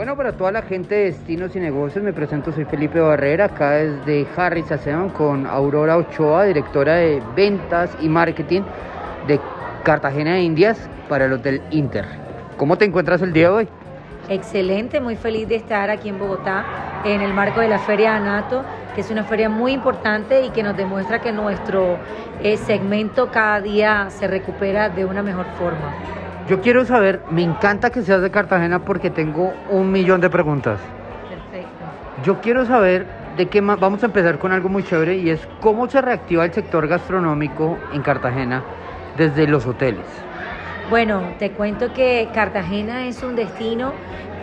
Bueno, para toda la gente de Destinos y Negocios, me presento, soy Felipe Barrera, acá desde Harris Saceon con Aurora Ochoa, directora de ventas y marketing de Cartagena de Indias para el Hotel Inter. ¿Cómo te encuentras el día de hoy? Excelente, muy feliz de estar aquí en Bogotá en el marco de la Feria Anato, que es una feria muy importante y que nos demuestra que nuestro eh, segmento cada día se recupera de una mejor forma. Yo quiero saber, me encanta que seas de Cartagena porque tengo un millón de preguntas. Perfecto. Yo quiero saber de qué más, vamos a empezar con algo muy chévere y es cómo se reactiva el sector gastronómico en Cartagena desde los hoteles. Bueno, te cuento que Cartagena es un destino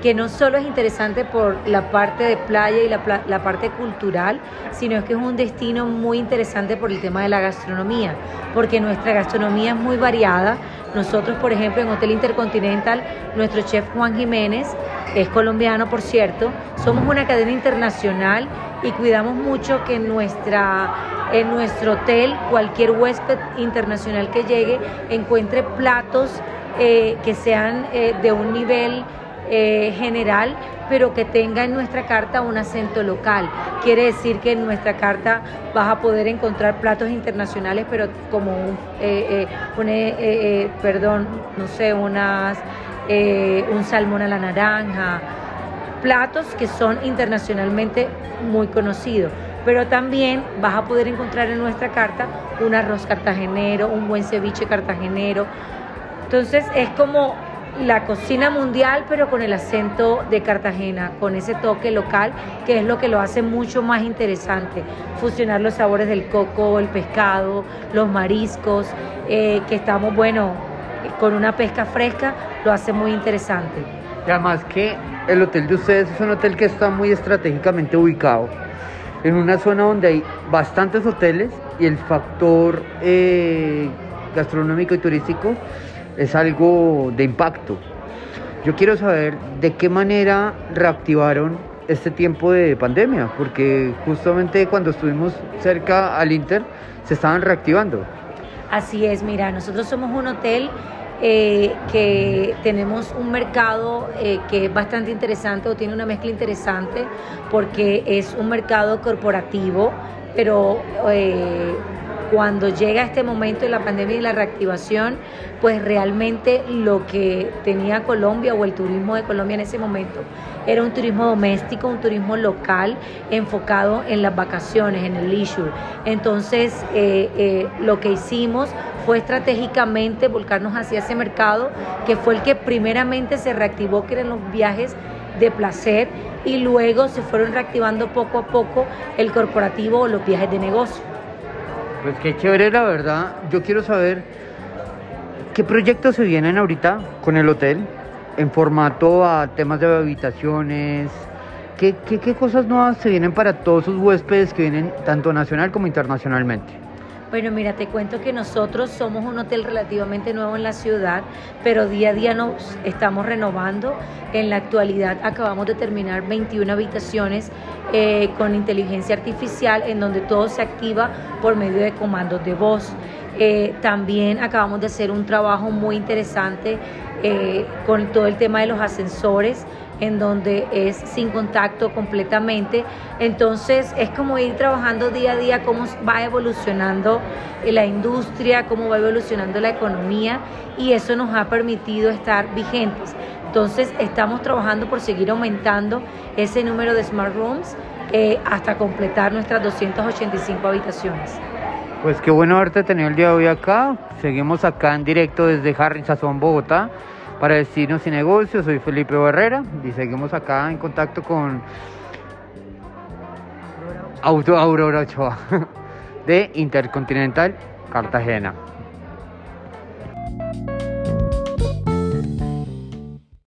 que no solo es interesante por la parte de playa y la, la, parte cultural, sino que es un destino muy interesante por el tema de la gastronomía, porque nuestra gastronomía es muy variada. Nosotros, por ejemplo, en Hotel Intercontinental, nuestro chef Juan Jiménez, es colombiano, por cierto, somos una cadena internacional y cuidamos mucho que en, nuestra, en nuestro hotel cualquier huésped internacional que llegue encuentre platos eh, que sean eh, de un nivel eh, general, pero que tenga en nuestra carta un acento local. Quiere decir que en nuestra carta vas a poder encontrar platos internacionales, pero como un, un perdón, no sé, unas, un salmón a la naranja, platos que son internacionalmente muy conocidos. Pero también vas a poder encontrar en nuestra carta un arroz cartagenero, un buen ceviche cartagenero. Entonces es como la cocina mundial, pero con el acento de Cartagena, con ese toque local, que es lo que lo hace mucho más interesante. Fusionar los sabores del coco, el pescado, los mariscos, eh, que estamos, bueno, con una pesca fresca, lo hace muy interesante. Además que el hotel de ustedes es un hotel que está muy estratégicamente ubicado en una zona donde hay bastantes hoteles y el factor eh, gastronómico y turístico es algo de impacto. Yo quiero saber de qué manera reactivaron este tiempo de pandemia, porque justamente cuando estuvimos cerca al Inter se estaban reactivando. Así es, mira, nosotros somos un hotel eh, que tenemos un mercado eh, que es bastante interesante o tiene una mezcla interesante porque es un mercado corporativo, pero eh, cuando llega este momento de la pandemia y la reactivación, pues realmente lo que tenía Colombia o el turismo de Colombia en ese momento era un turismo doméstico, un turismo local enfocado en las vacaciones, en el leisure. Entonces, eh, eh, lo que hicimos fue estratégicamente volcarnos hacia ese mercado, que fue el que primeramente se reactivó, que eran los viajes de placer, y luego se fueron reactivando poco a poco el corporativo o los viajes de negocio. Pues qué chévere, la verdad. Yo quiero saber qué proyectos se vienen ahorita con el hotel en formato a temas de habitaciones. ¿Qué, qué, cosas nuevas se vienen para todos sus huéspedes que vienen tanto nacional como internacionalmente? Bueno, mira, te cuento que nosotros somos un hotel relativamente nuevo en la ciudad, pero día a día nos estamos renovando. En la actualidad acabamos de terminar 21 habitaciones eh, con inteligencia artificial en donde todo se activa por medio de comandos de voz. Eh, también acabamos de hacer un trabajo muy interesante eh, con todo el tema de los ascensores en donde es sin contacto completamente. Entonces es como ir trabajando día a día cómo va evolucionando la industria, cómo va evolucionando la economía y eso nos ha permitido estar vigentes. Entonces estamos trabajando por seguir aumentando ese número de smart rooms eh, hasta completar nuestras 285 habitaciones. Pues qué bueno haberte tenido el día de hoy acá. Seguimos acá en directo desde Harry Sazón, Bogotá para Destinos y Negocios. Soy Felipe Barrera y seguimos acá en contacto con Auto Aurora Ochoa de Intercontinental Cartagena.